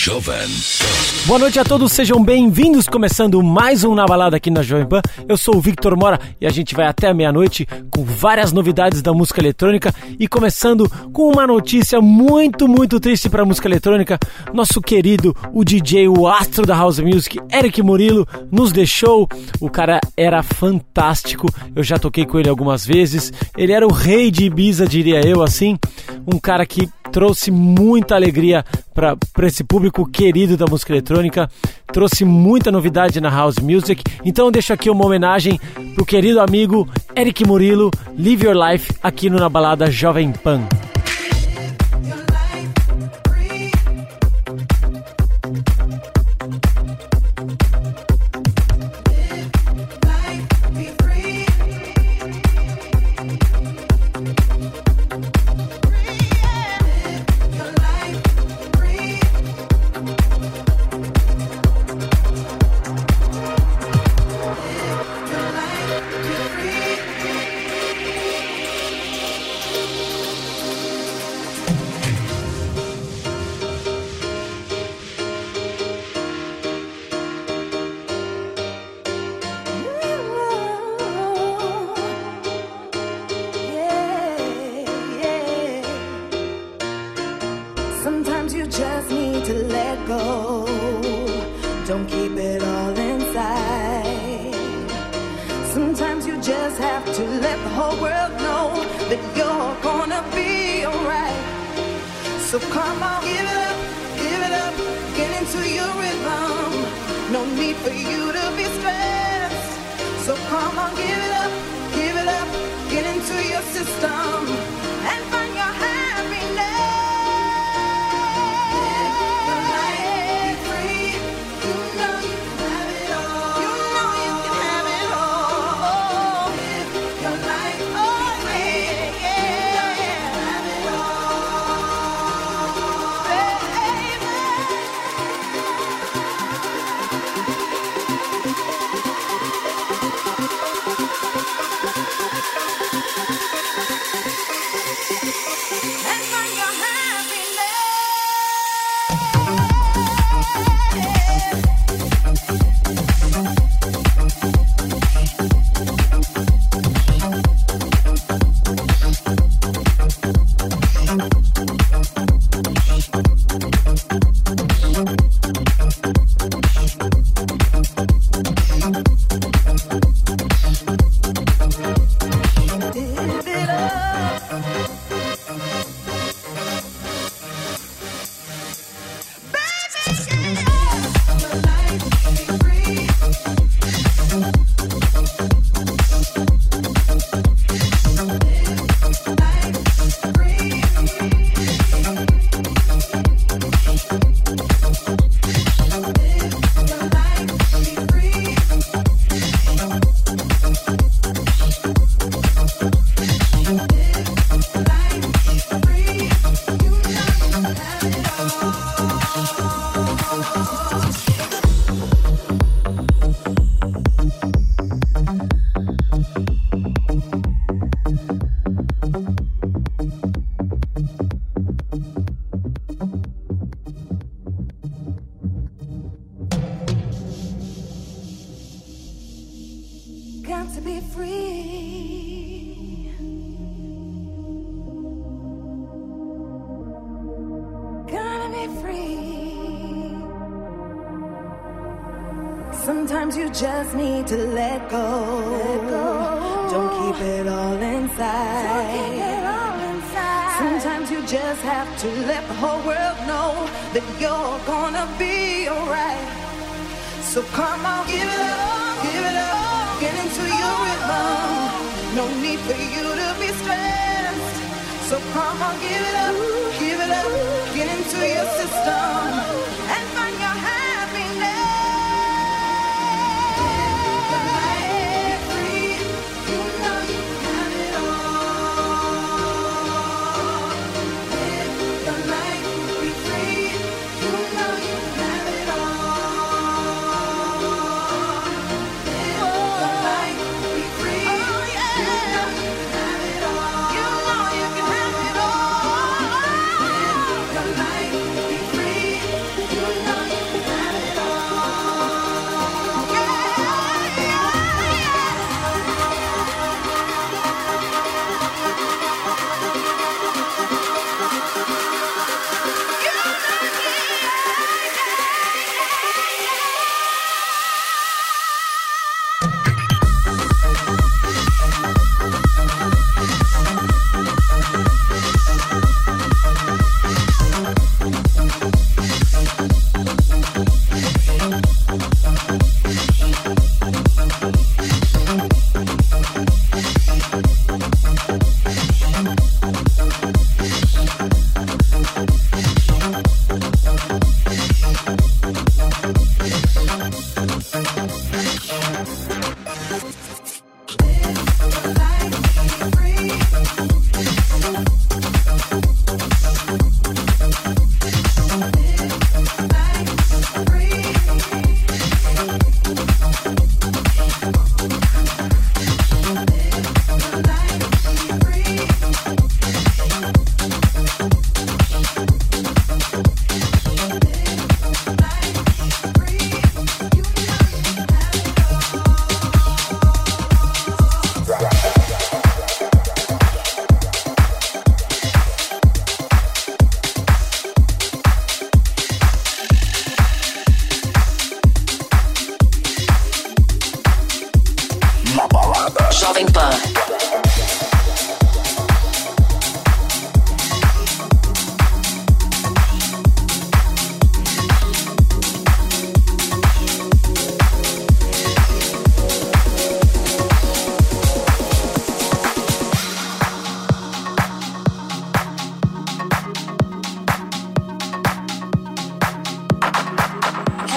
Jovem Boa noite a todos, sejam bem-vindos. Começando mais um Na Balada aqui na Jovem Pan. Eu sou o Victor Mora e a gente vai até a meia-noite com várias novidades da música eletrônica e começando com uma notícia muito, muito triste para a música eletrônica. Nosso querido, o DJ, o astro da House Music, Eric Murilo, nos deixou. O cara era fantástico, eu já toquei com ele algumas vezes. Ele era o rei de Ibiza, diria eu, assim. Um cara que trouxe muita alegria para esse público querido da música eletrônica, trouxe muita novidade na house music. Então deixo aqui uma homenagem pro querido amigo Eric Murilo, Live Your Life aqui no Na Balada Jovem Pan.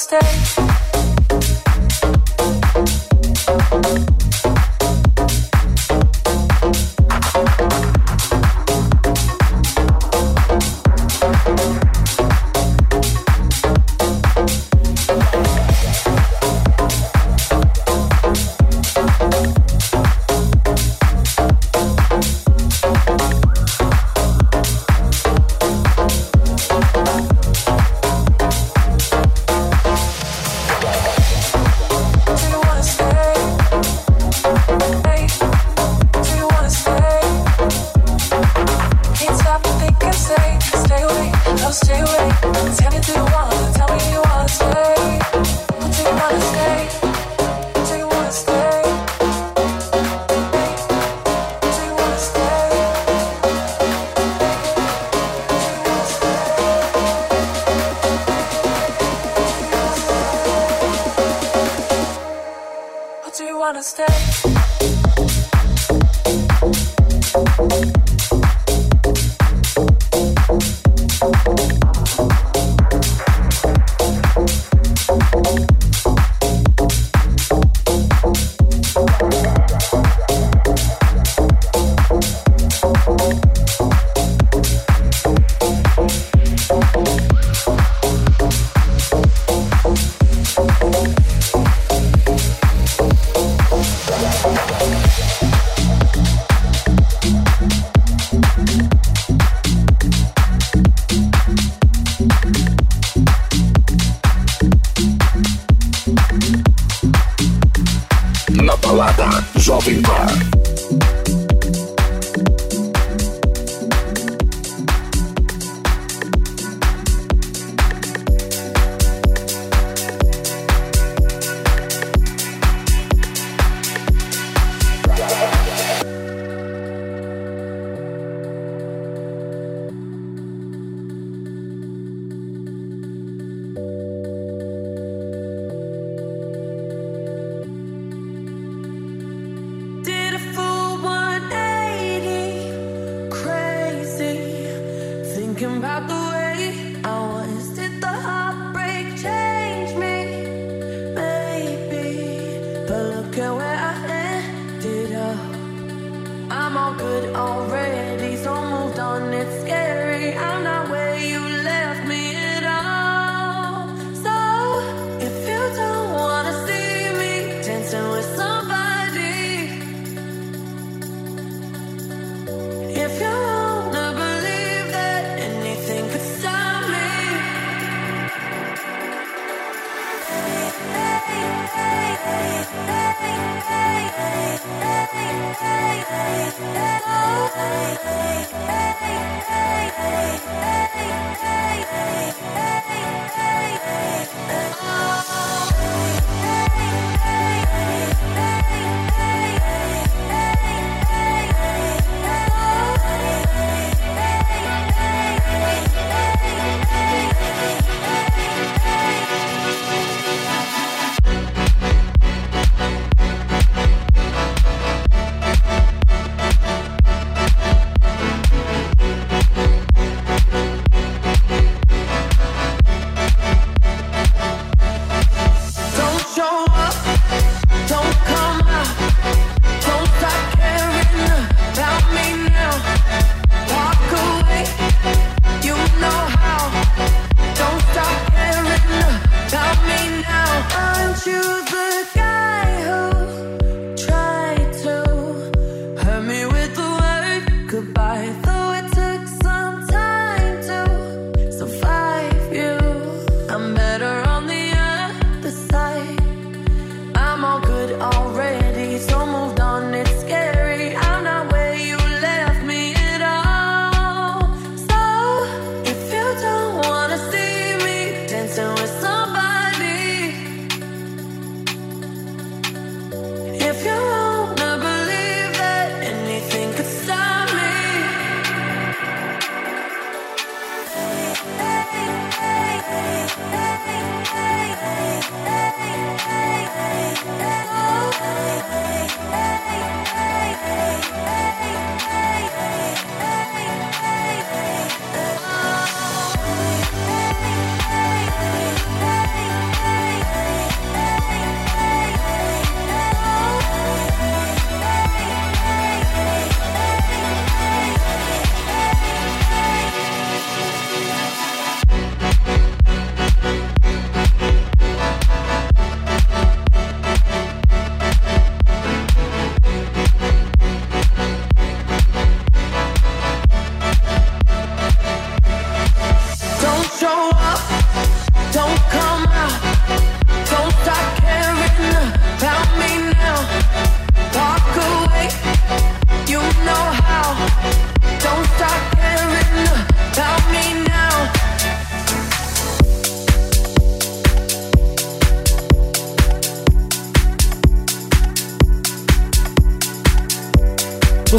stay.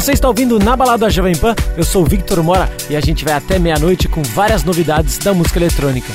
Você está ouvindo Na Balada Jovem Pan, eu sou o Victor Mora e a gente vai até meia-noite com várias novidades da música eletrônica.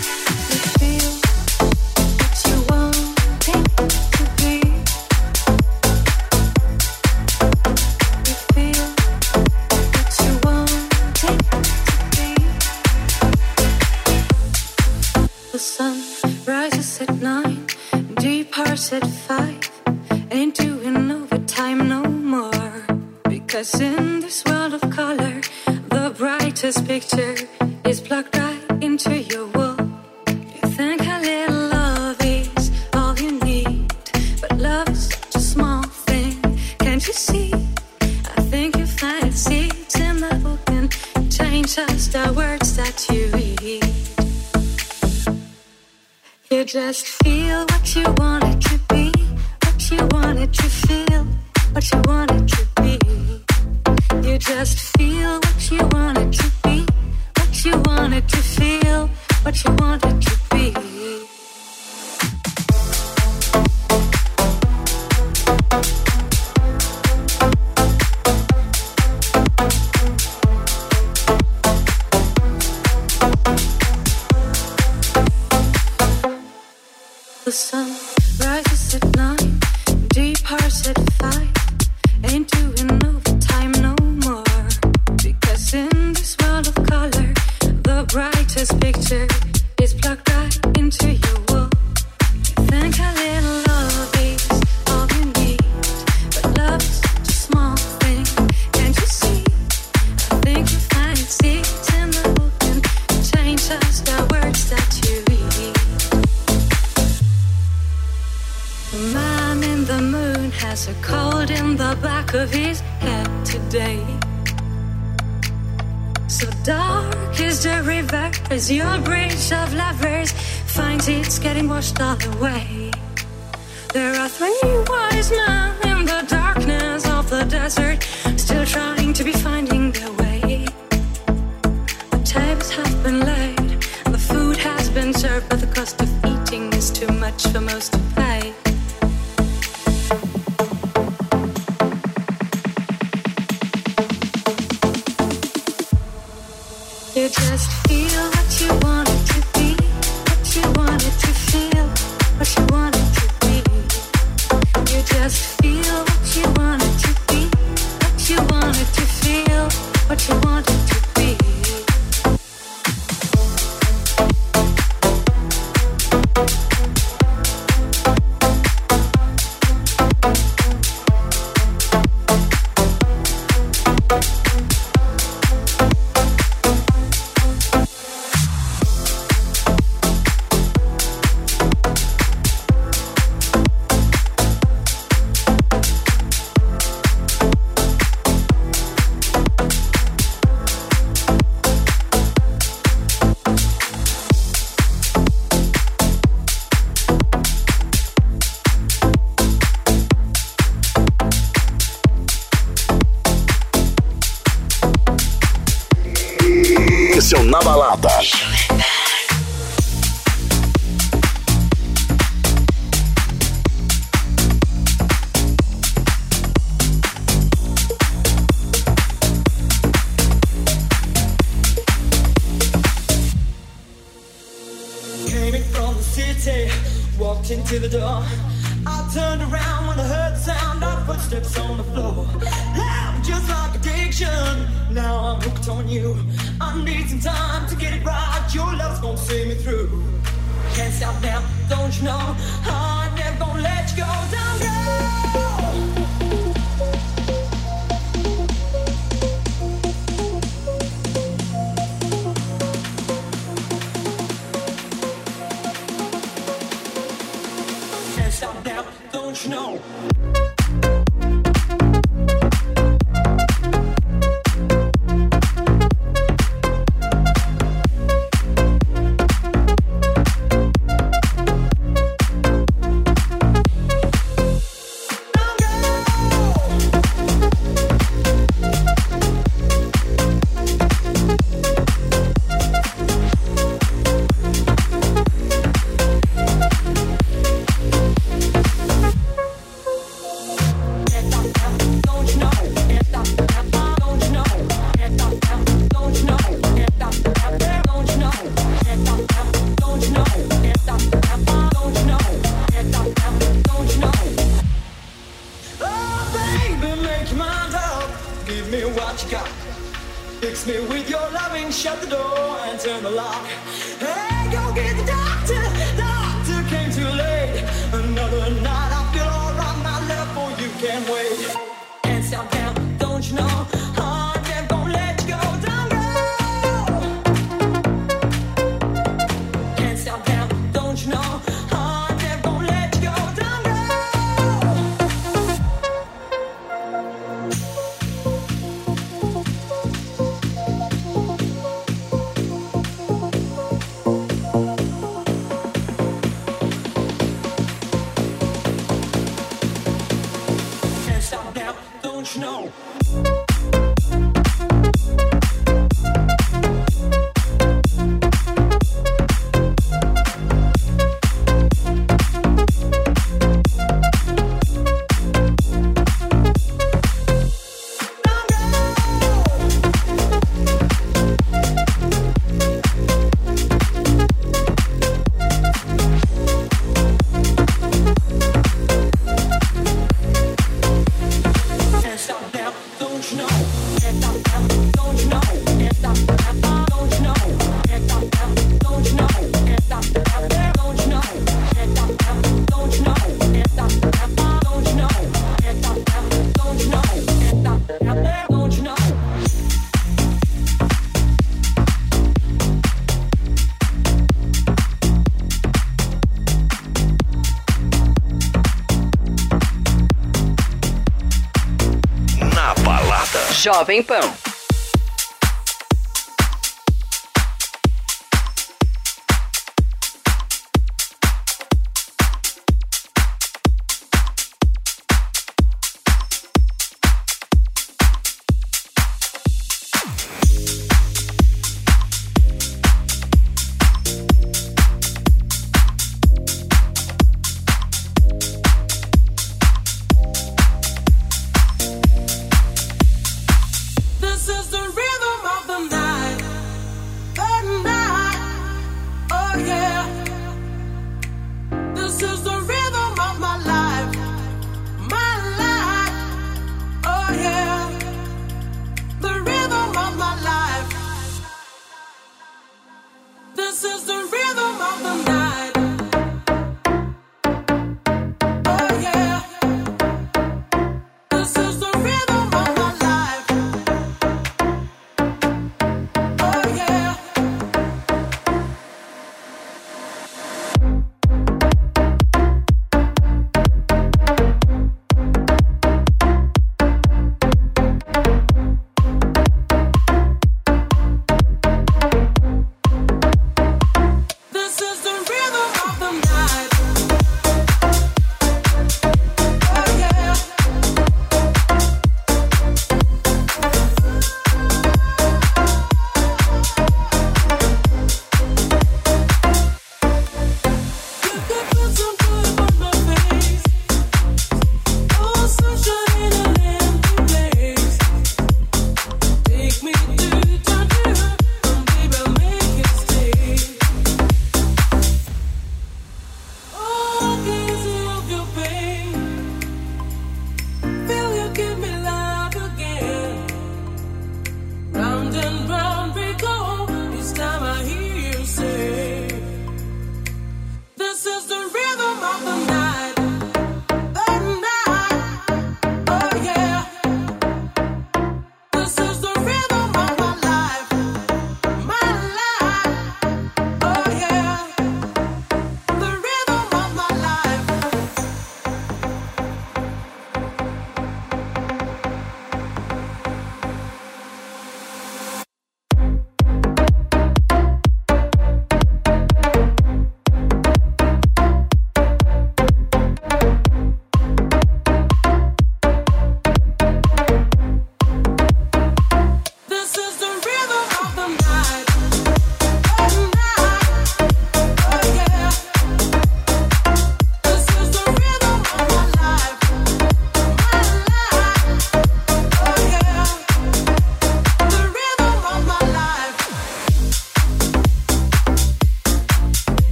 Jovem Pan.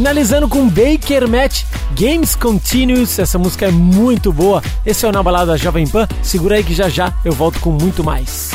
Finalizando com Baker Match Games Continuous, essa música é muito boa. Esse é o Na Balada Jovem Pan. Segura aí que já já eu volto com muito mais.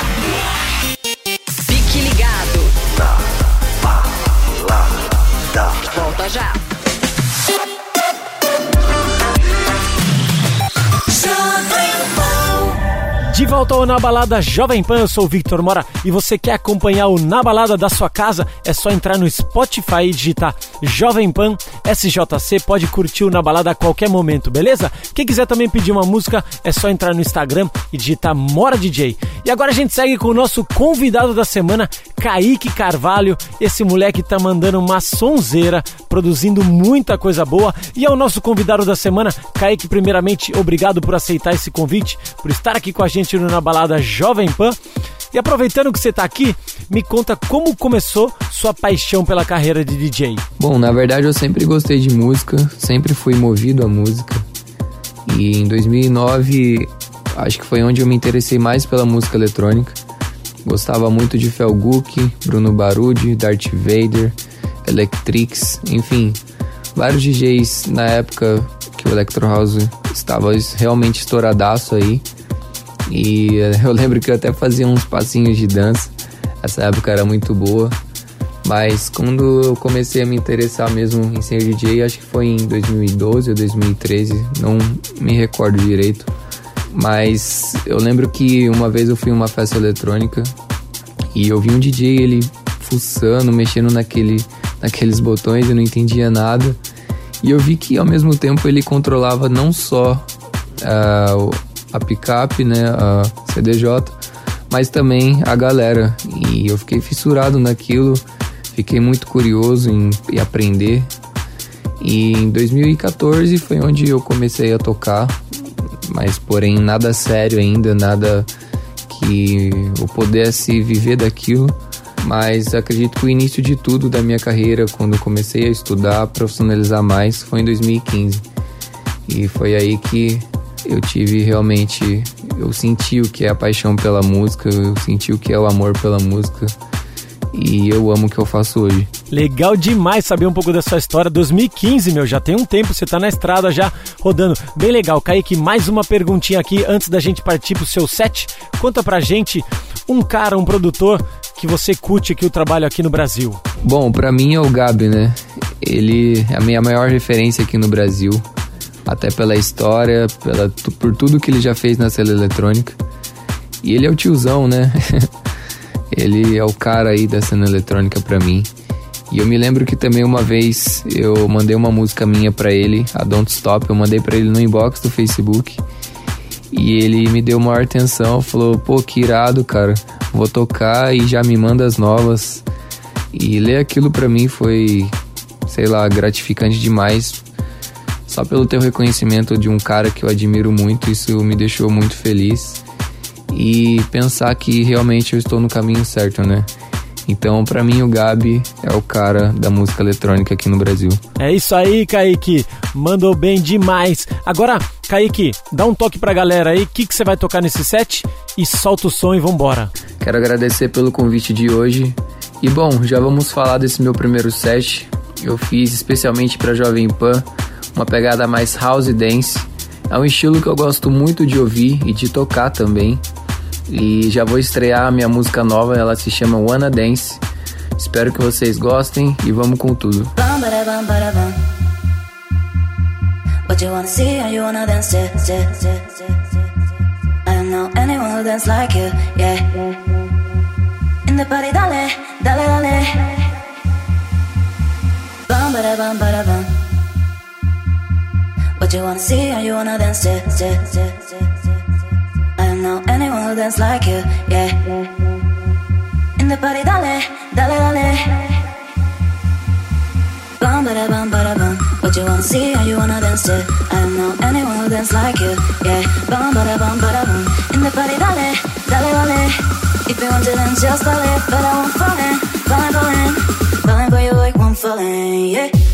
Na Balada Jovem Pan, eu sou o Victor Mora e você quer acompanhar o Na Balada da sua casa? É só entrar no Spotify e digitar Jovem Pan SJC, pode curtir Na Balada a qualquer momento, beleza? Quem quiser também pedir uma música, é só entrar no Instagram e digitar Mora DJ. E agora a gente segue com o nosso convidado da semana, Kaique Carvalho. Esse moleque tá mandando uma sonzeira, produzindo muita coisa boa. E é o nosso convidado da semana, Kaique, primeiramente, obrigado por aceitar esse convite, por estar aqui com a gente no Na Balada Jovem Pan. E aproveitando que você está aqui, me conta como começou sua paixão pela carreira de DJ. Bom, na verdade eu sempre gostei de música, sempre fui movido à música. E em 2009, acho que foi onde eu me interessei mais pela música eletrônica. Gostava muito de Felguk, Bruno Barudi, Darth Vader, Electrix, enfim, vários DJs na época que o Electro House estava realmente estouradaço aí. E eu lembro que eu até fazia uns passinhos de dança. Essa época era muito boa. Mas quando eu comecei a me interessar mesmo em ser DJ, acho que foi em 2012 ou 2013, não me recordo direito. Mas eu lembro que uma vez eu fui em uma festa eletrônica e eu vi um DJ ele fuçando, mexendo naquele, naqueles botões, eu não entendia nada. E eu vi que ao mesmo tempo ele controlava não só uh, a picape, né, a CDJ, mas também a galera. E eu fiquei fissurado naquilo, fiquei muito curioso em, em aprender. E em 2014 foi onde eu comecei a tocar, mas porém nada sério ainda, nada que eu pudesse viver daquilo. Mas acredito que o início de tudo da minha carreira, quando comecei a estudar, profissionalizar mais, foi em 2015. E foi aí que eu tive realmente. Eu senti o que é a paixão pela música, eu senti o que é o amor pela música. e eu amo o que eu faço hoje. Legal demais saber um pouco da sua história. 2015, meu, já tem um tempo, você tá na estrada já rodando. Bem legal. Kaique, mais uma perguntinha aqui antes da gente partir pro seu set. Conta pra gente um cara, um produtor que você curte aqui o trabalho aqui no Brasil. Bom, pra mim é o Gabi, né? Ele é a minha maior referência aqui no Brasil. Até pela história, pela, por tudo que ele já fez na cena eletrônica. E ele é o tiozão, né? ele é o cara aí da cena eletrônica pra mim. E eu me lembro que também uma vez eu mandei uma música minha para ele, a Don't Stop, eu mandei para ele no inbox do Facebook. E ele me deu maior atenção, falou: "Pô, que irado, cara. Vou tocar e já me manda as novas". E ler aquilo para mim foi, sei lá, gratificante demais. Só pelo teu reconhecimento de um cara que eu admiro muito, isso me deixou muito feliz. E pensar que realmente eu estou no caminho certo, né? Então, para mim, o Gabi é o cara da música eletrônica aqui no Brasil. É isso aí, Kaique. Mandou bem demais. Agora, Kaique, dá um toque pra galera aí. O que, que você vai tocar nesse set? E solta o som e vambora. Quero agradecer pelo convite de hoje. E bom, já vamos falar desse meu primeiro set. Eu fiz especialmente para Jovem Pan, uma pegada mais house dance. É um estilo que eu gosto muito de ouvir e de tocar também. E já vou estrear a minha música nova, ela se chama Wanna Dance. Espero que vocês gostem e vamos com tudo. What you wanna see you wanna dance, yeah, yeah, yeah. I don't know anyone who dance like you, yeah. In the party, dale, dale, dale. Bada, bum, bada, bum. What you wanna see and you wanna dance, yeah, yeah, yeah, yeah. I don't know anyone who dance like you, yeah. In the party, dale, dale, dale. Bum, bada, bum, bada, bum. What you wanna see and you wanna dance to? I don't know anyone who dance like you, yeah. Bum, bada, bum, bada, bum. In the party, dale, dale, dale. If you want to dance, just dale. But I won't fall in, falling, falling, falling for you like one falling. Yeah.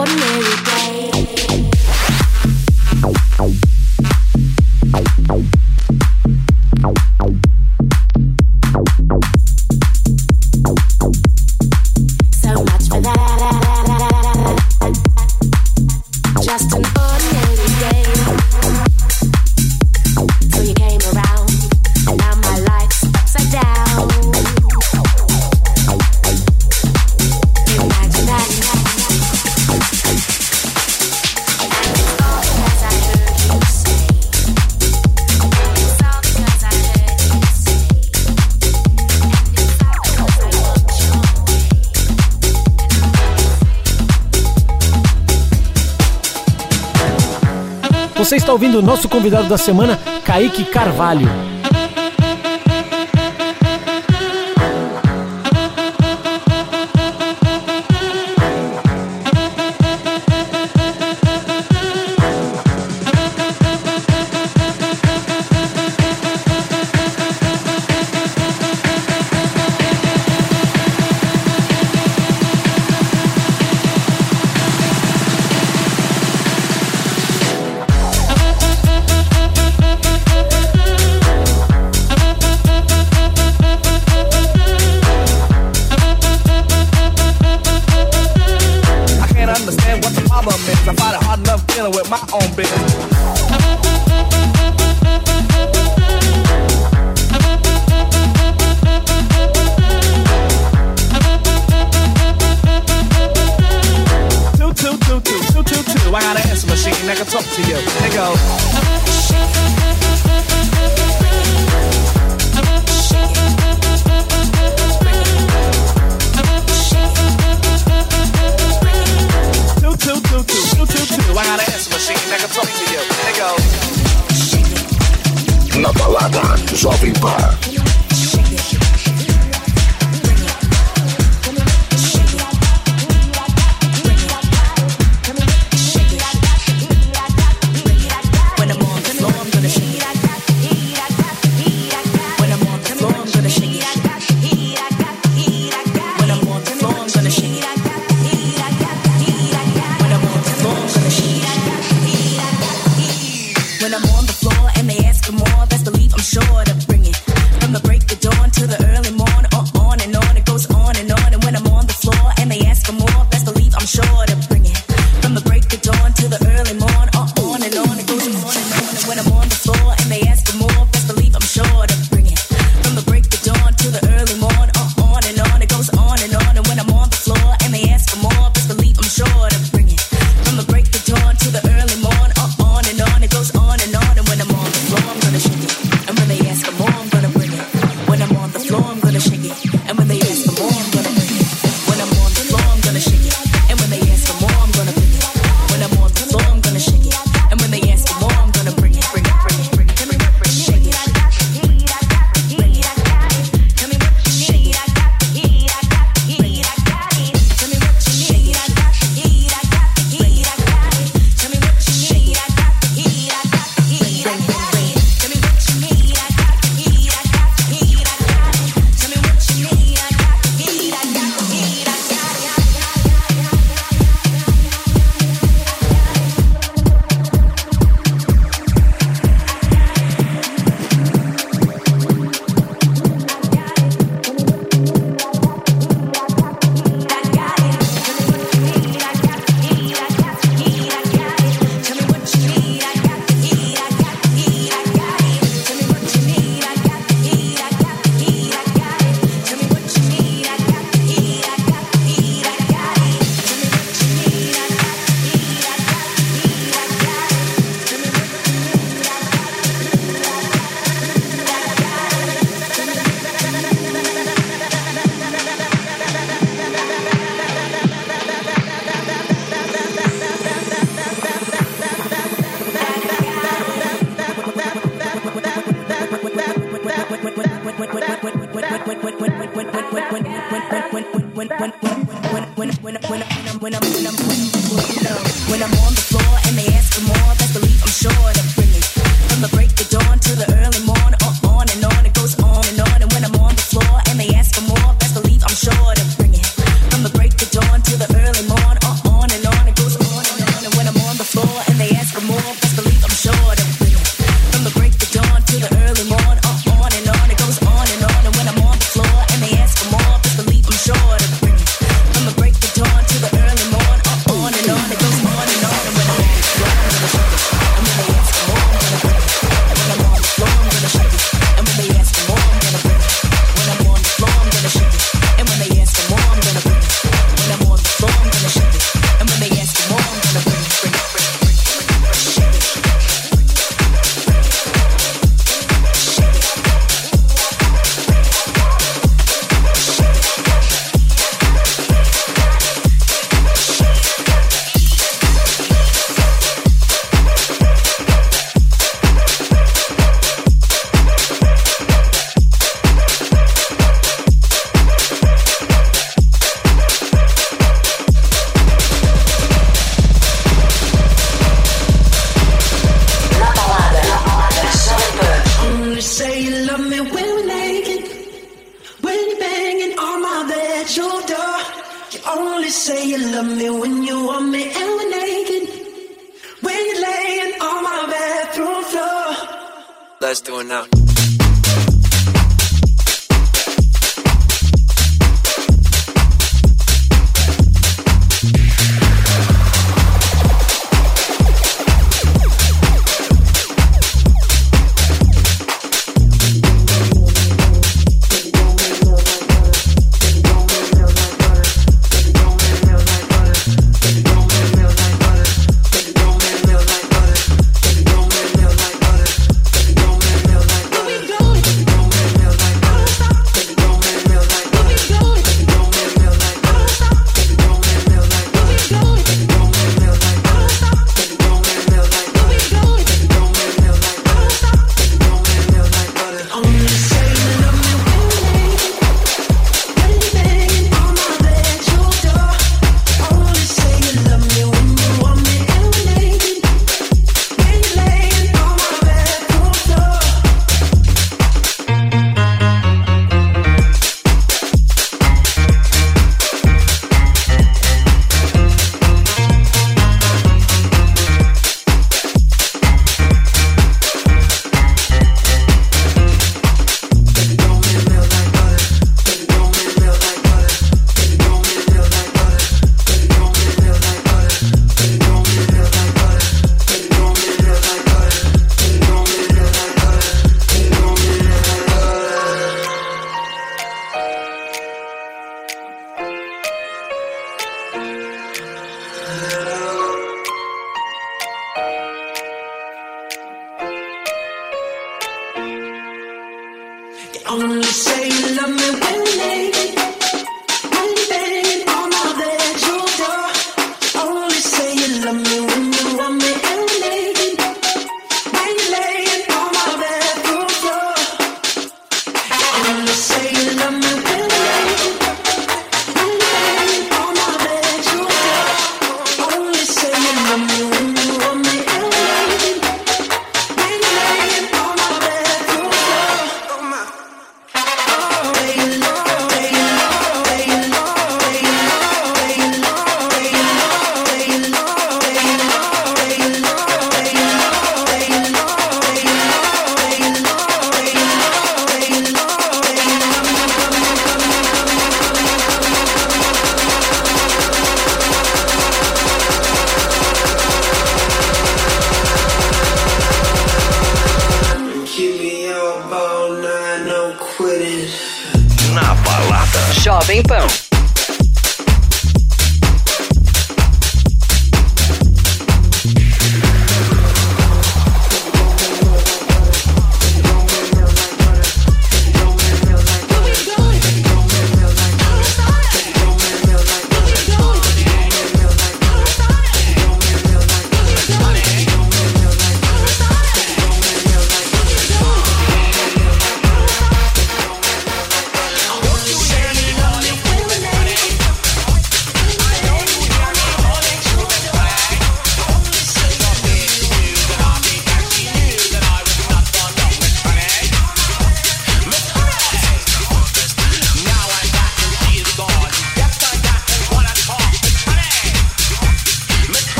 ordinary day. está ouvindo o nosso convidado da semana, Kaique Carvalho.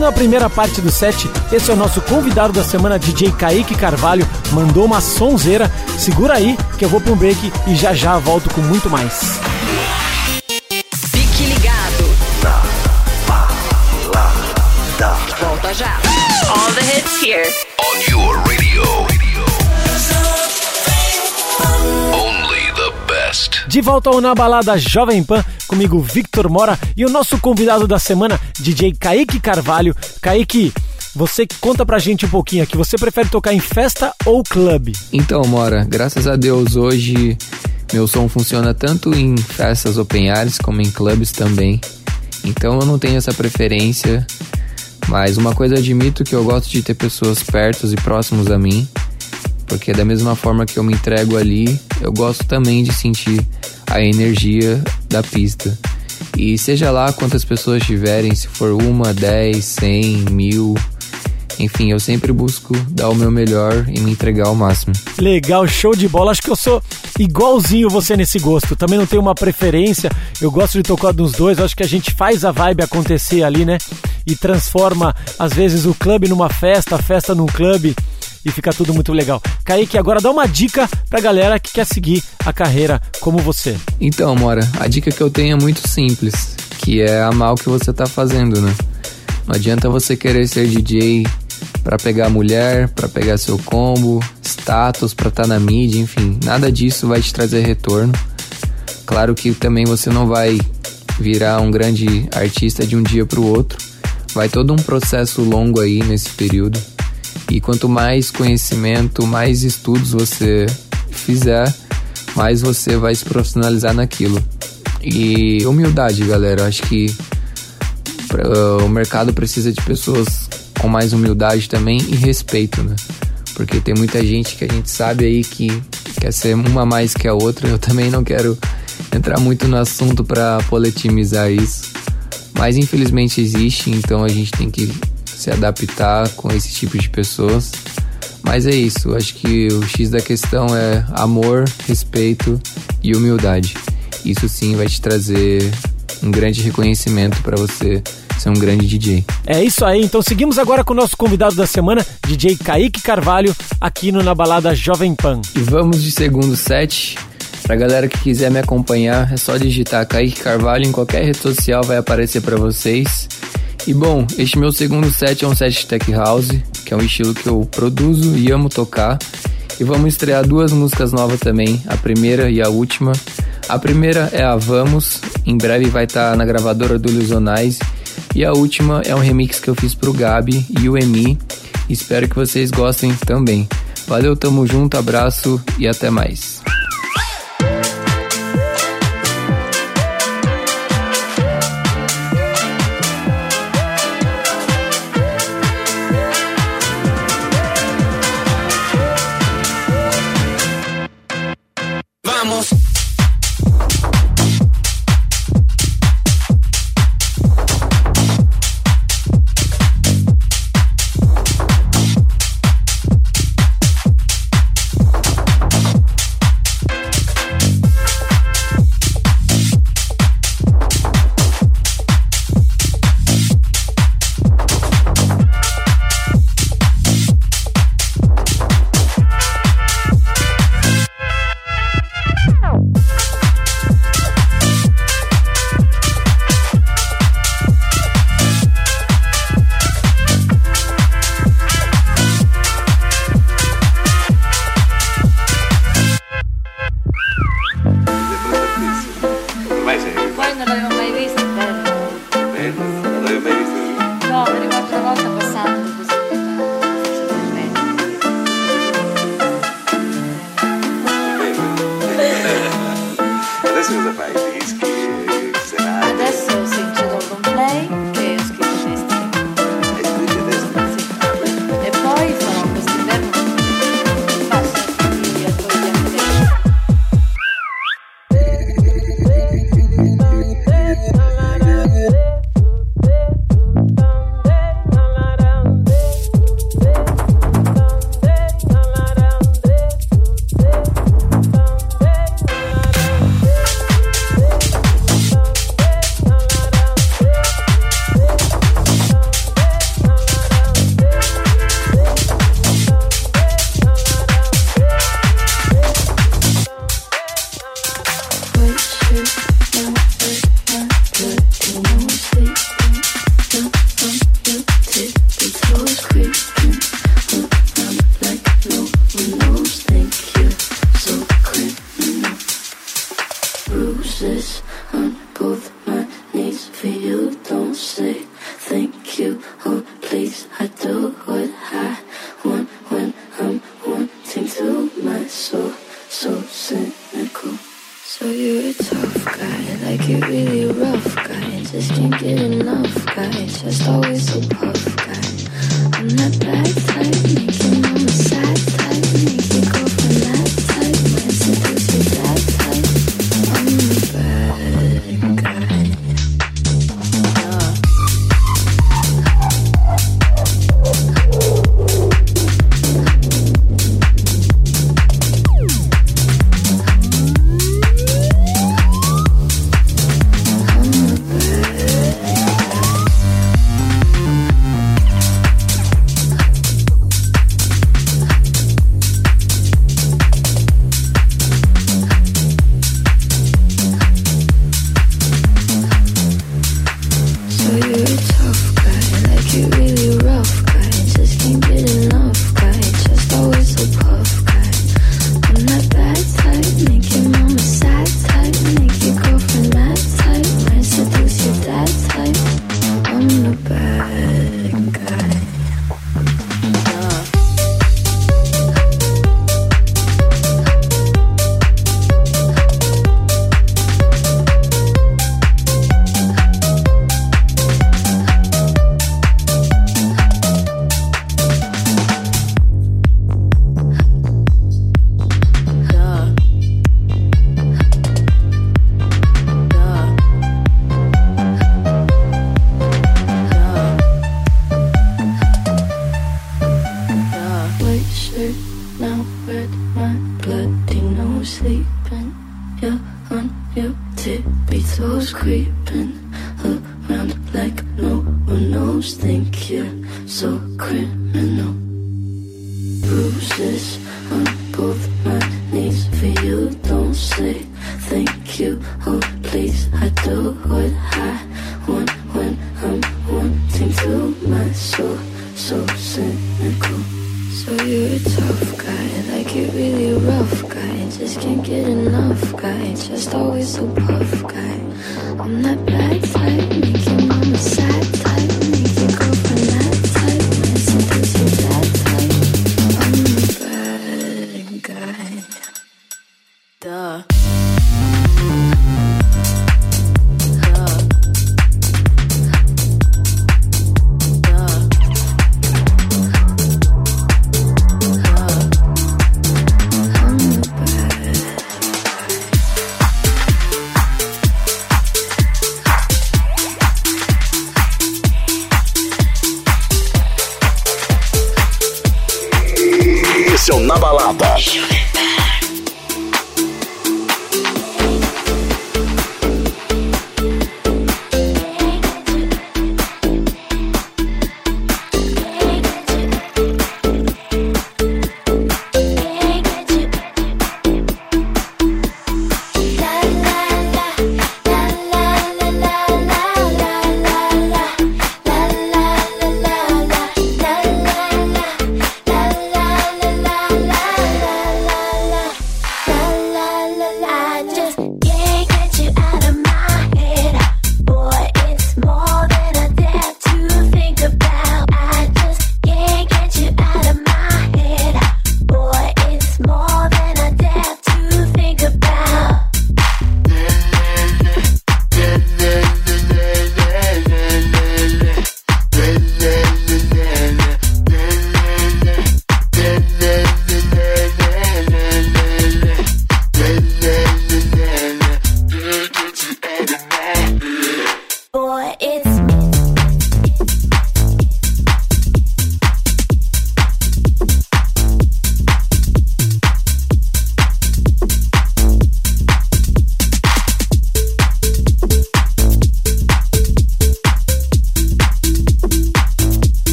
Finalizando a primeira parte do set, esse é o nosso convidado da semana, DJ Kaique Carvalho, mandou uma sonzeira. Segura aí que eu vou para um break e já já volto com muito mais. Fique ligado. Volta já. All the hits here. On your radio. Only the best. De volta ao Na Balada Jovem Pan, comigo Victor Mora e o nosso convidado da semana, DJ Kaique Carvalho. Kaique, você conta pra gente um pouquinho aqui, você prefere tocar em festa ou clube? Então, Mora, graças a Deus hoje meu som funciona tanto em festas open airs como em clubes também. Então eu não tenho essa preferência, mas uma coisa admito que eu gosto de ter pessoas perto e próximos a mim, porque da mesma forma que eu me entrego ali, eu gosto também de sentir a energia da pista. E seja lá quantas pessoas tiverem, se for uma, dez, cem, mil, enfim, eu sempre busco dar o meu melhor e me entregar ao máximo. Legal, show de bola. Acho que eu sou igualzinho você nesse gosto. Também não tenho uma preferência. Eu gosto de tocar dos dois. Acho que a gente faz a vibe acontecer ali, né? E transforma, às vezes, o clube numa festa, a festa num clube. E fica tudo muito legal. Kaique, agora dá uma dica pra galera que quer seguir a carreira como você. Então, Mora, a dica que eu tenho é muito simples, que é amar o que você tá fazendo, né? Não adianta você querer ser DJ para pegar mulher, para pegar seu combo, status, para estar tá na mídia, enfim, nada disso vai te trazer retorno. Claro que também você não vai virar um grande artista de um dia para o outro. Vai todo um processo longo aí nesse período. E quanto mais conhecimento, mais estudos você fizer, mais você vai se profissionalizar naquilo. E humildade, galera. Acho que o mercado precisa de pessoas com mais humildade também e respeito, né? Porque tem muita gente que a gente sabe aí que quer ser uma mais que a outra. Eu também não quero entrar muito no assunto para poletimizar isso. Mas infelizmente existe, então a gente tem que se adaptar com esse tipo de pessoas. Mas é isso, acho que o X da questão é amor, respeito e humildade. Isso sim vai te trazer um grande reconhecimento para você ser um grande DJ. É isso aí, então seguimos agora com o nosso convidado da semana, DJ Kaique Carvalho, aqui no Na Balada Jovem Pan. E vamos de segundo set. Pra galera que quiser me acompanhar, é só digitar Kaique Carvalho em qualquer rede social, vai aparecer para vocês. E bom, este meu segundo set é um set Tech House, que é um estilo que eu produzo e amo tocar. E vamos estrear duas músicas novas também, a primeira e a última. A primeira é a Vamos, em breve vai estar tá na gravadora do Ilusionais. E a última é um remix que eu fiz pro Gabi e o Emi. Espero que vocês gostem também. Valeu, tamo junto, abraço e até mais.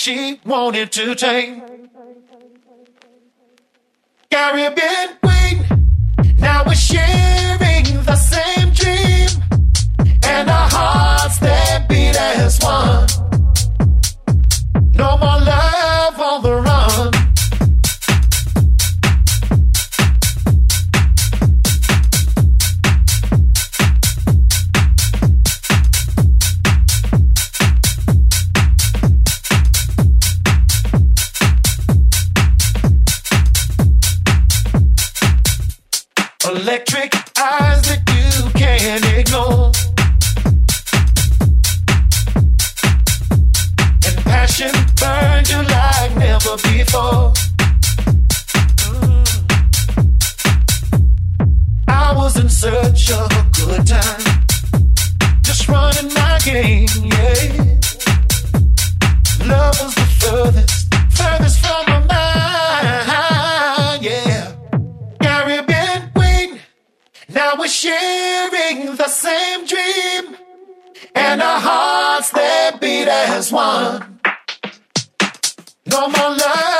she wanted to take. Caribbean queen, now it's she. such a good time. Just running my game, yeah. Love was the furthest, furthest from my mind, yeah. Gary been waiting, now we're sharing the same dream, and our hearts they beat as one. No more love.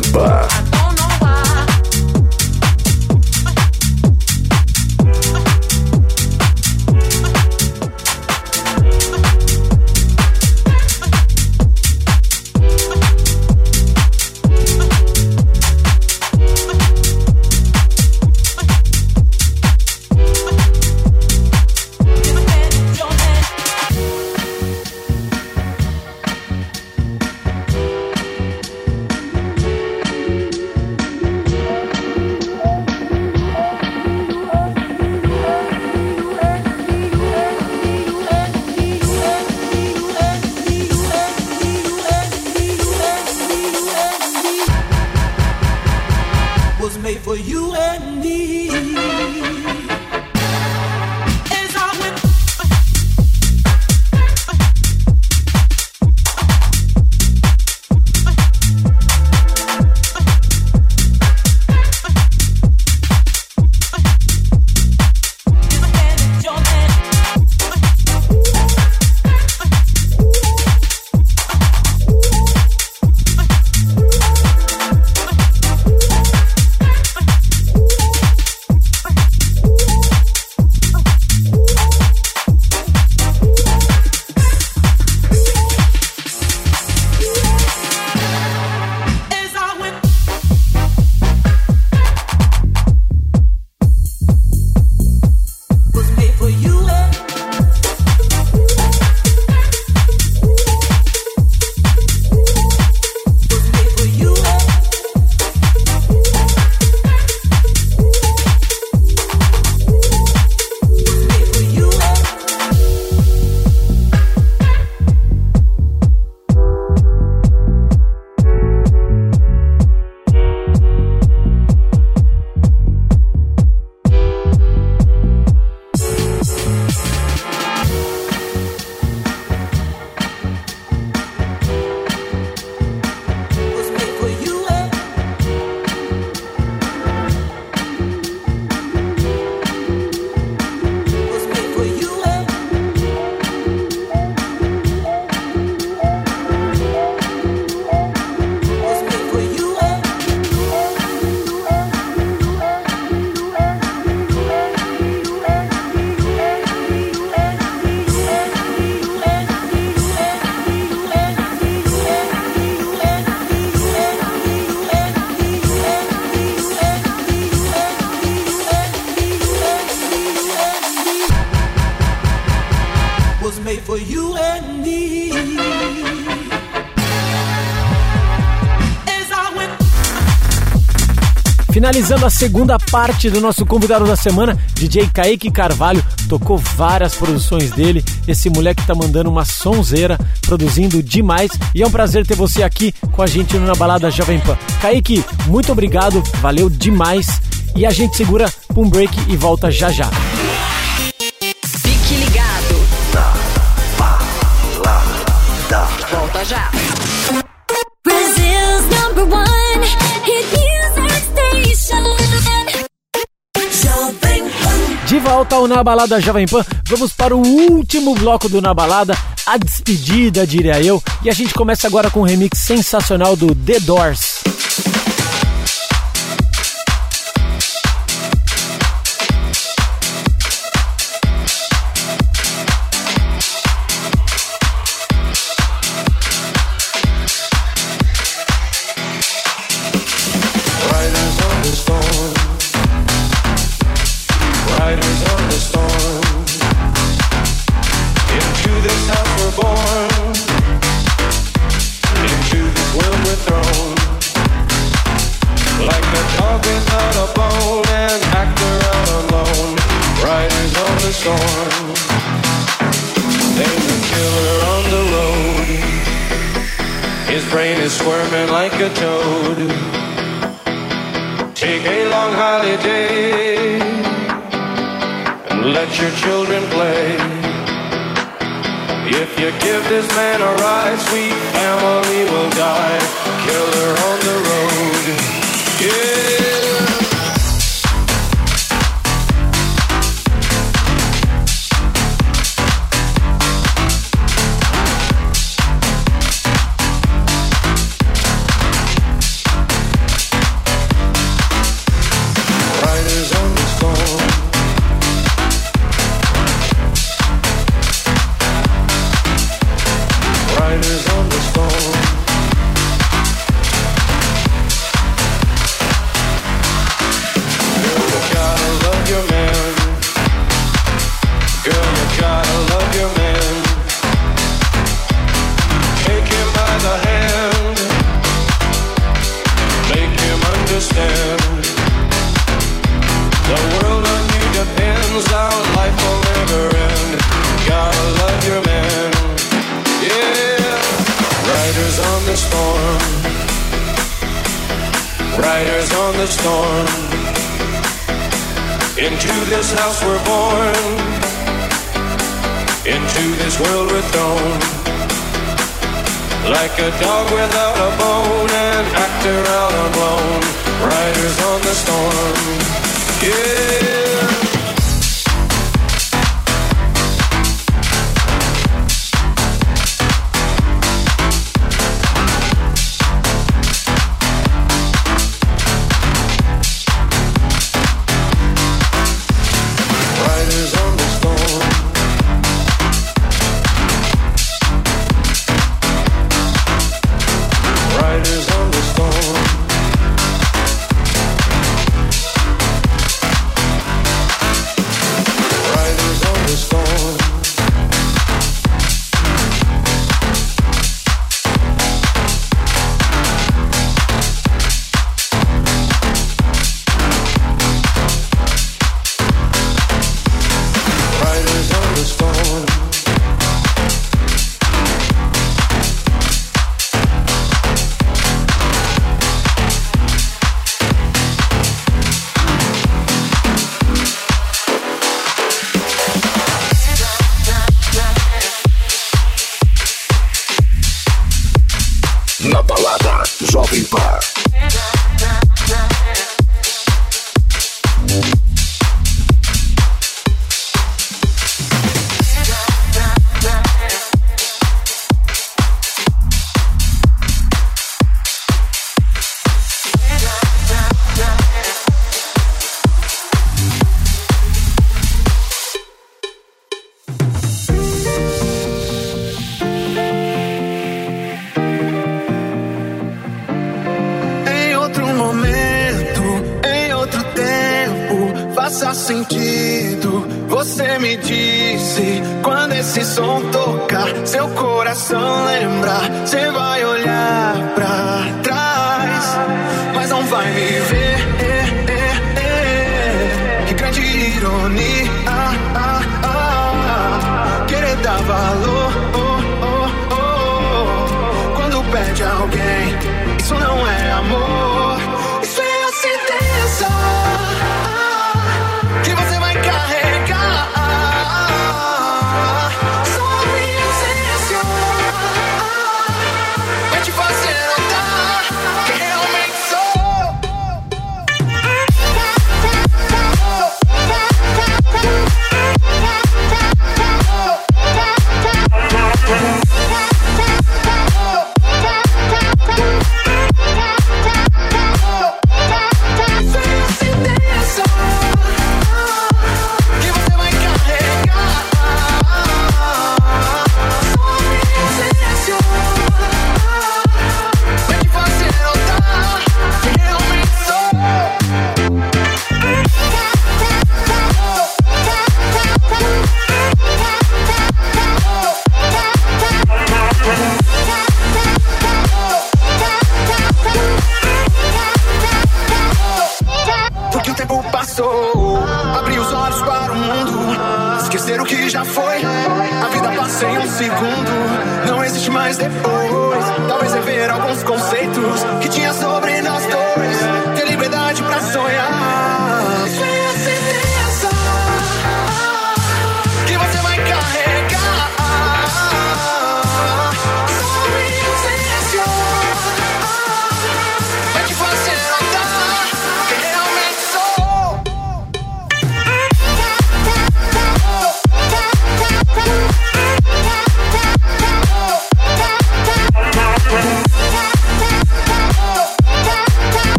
goodbye. Finalizando a segunda parte do nosso convidado da semana, DJ Kaique Carvalho tocou várias produções dele. Esse moleque tá mandando uma sonzeira, produzindo demais. E é um prazer ter você aqui com a gente no na balada Jovem Pan. Kaique, muito obrigado, valeu demais. E a gente segura um break e volta já já. Fique ligado. Volta já. Na Balada Jovem Pan, vamos para o último bloco do Na Balada, a despedida, diria eu. E a gente começa agora com um remix sensacional do The Doors.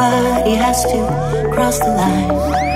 Everybody has to cross the line.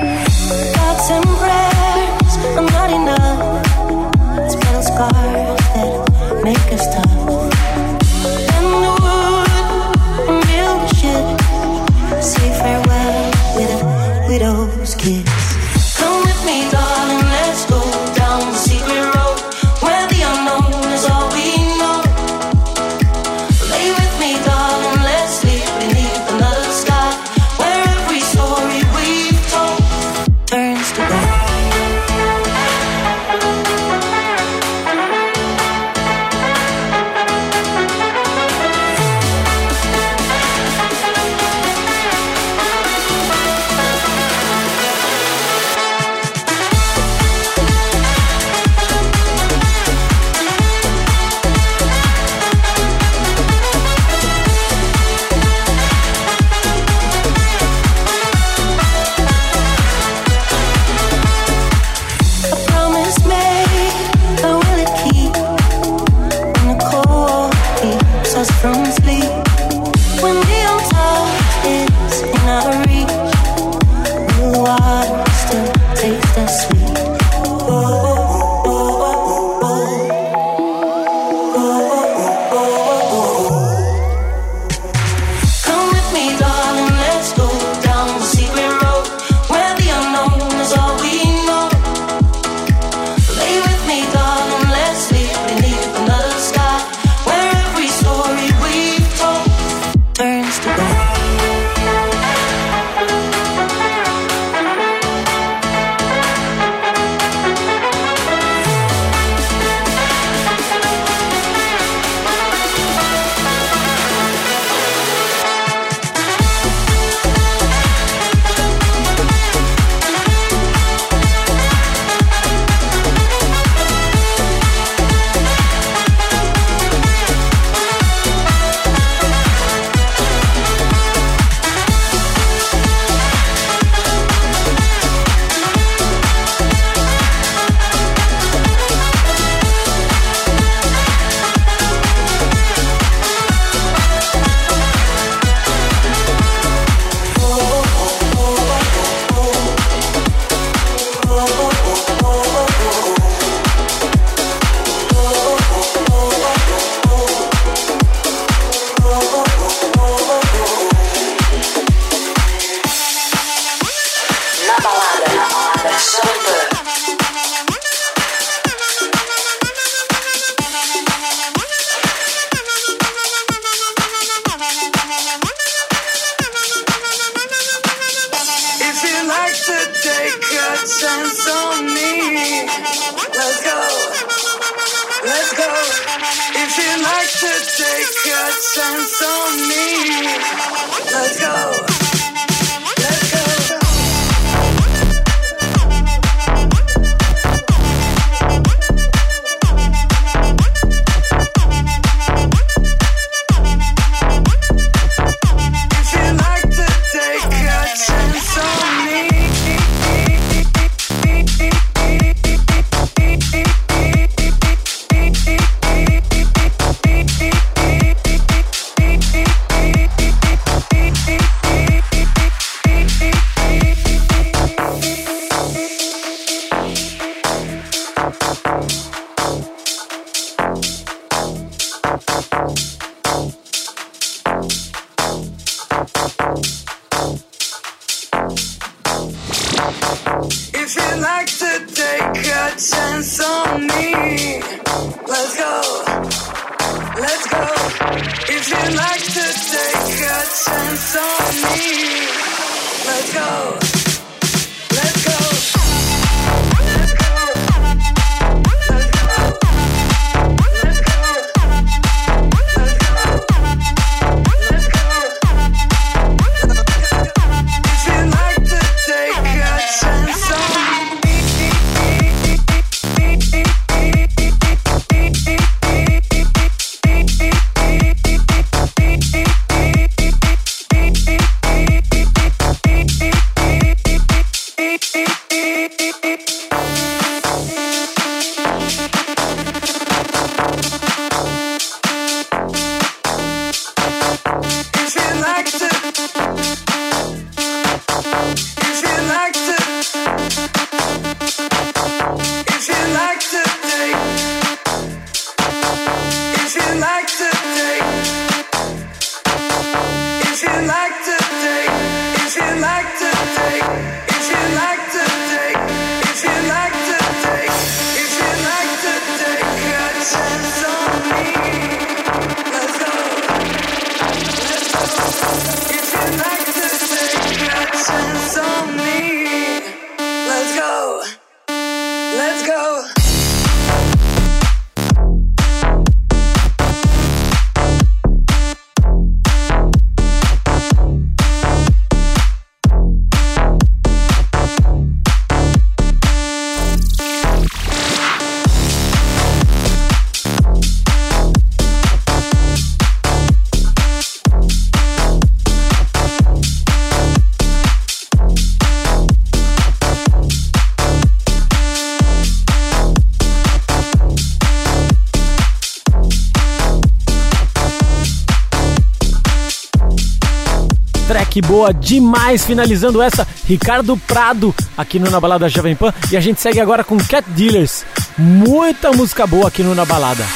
Que boa demais! Finalizando essa, Ricardo Prado aqui no Na Balada Jovem Pan. E a gente segue agora com Cat Dealers. Muita música boa aqui no Na Balada.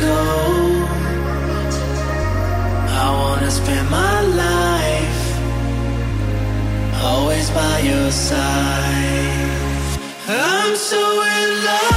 go. I wanna spend my life always by your side. I'm so in love.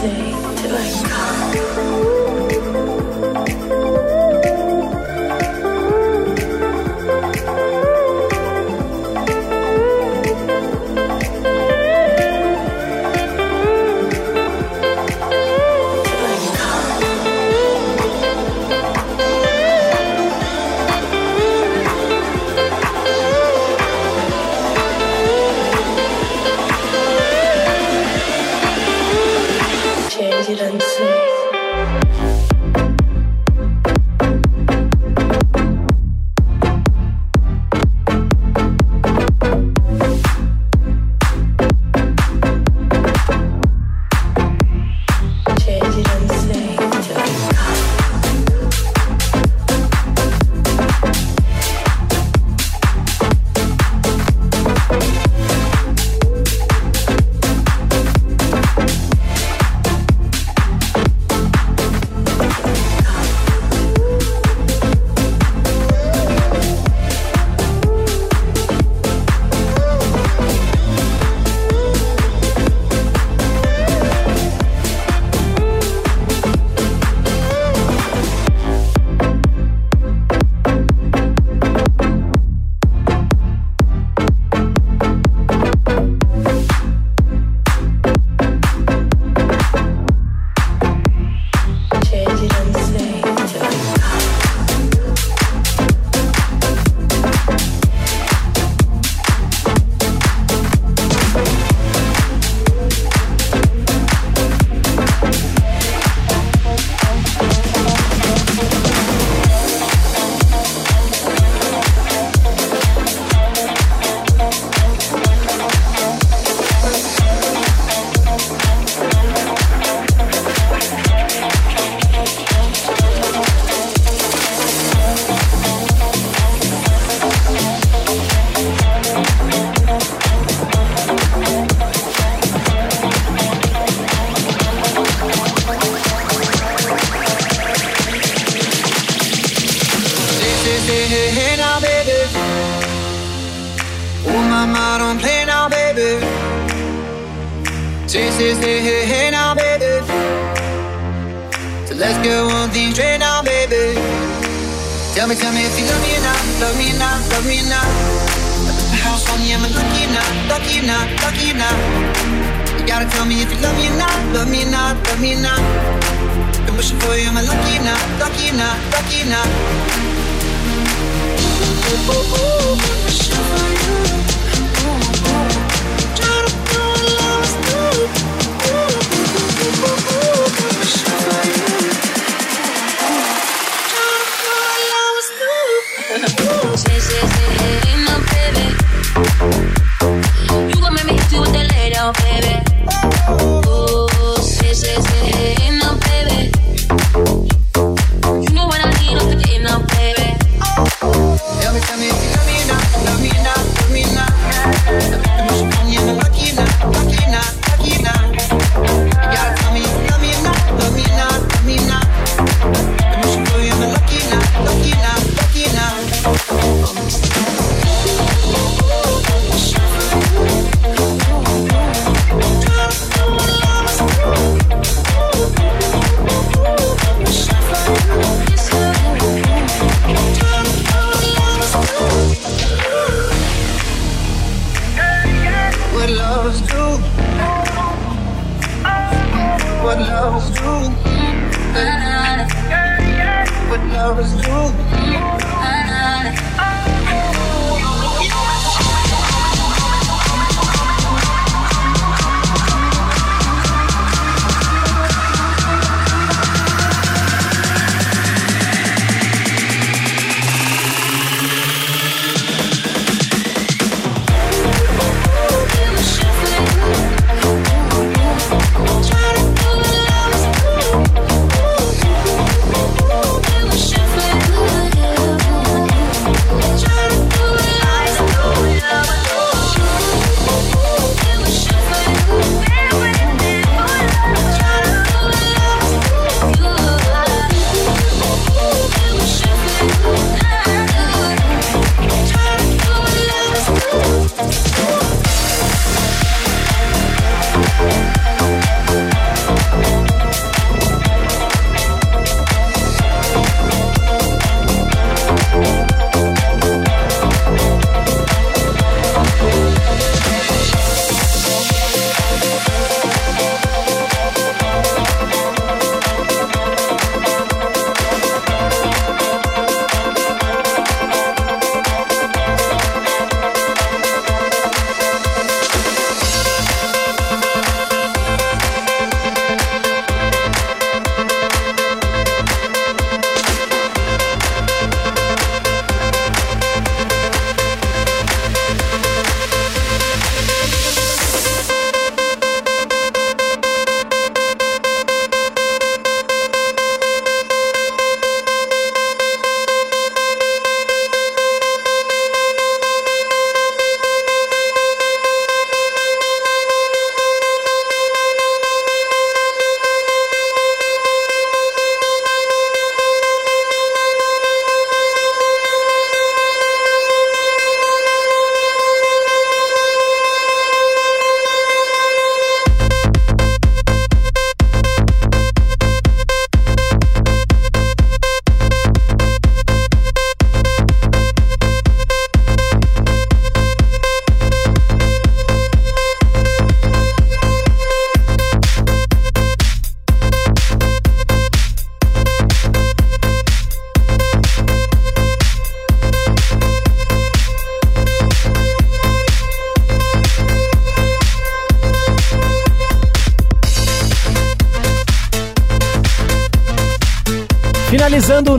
say.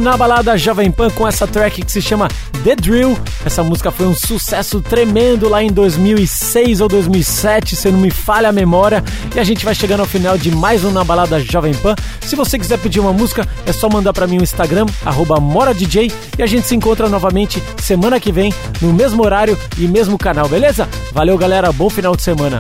na balada Jovem Pan com essa track que se chama The Drill. Essa música foi um sucesso tremendo lá em 2006 ou 2007, se não me falha a memória. E a gente vai chegando ao final de mais um Na Balada Jovem Pan. Se você quiser pedir uma música, é só mandar para mim no Instagram, MoraDJ. E a gente se encontra novamente semana que vem, no mesmo horário e mesmo canal, beleza? Valeu, galera. Bom final de semana.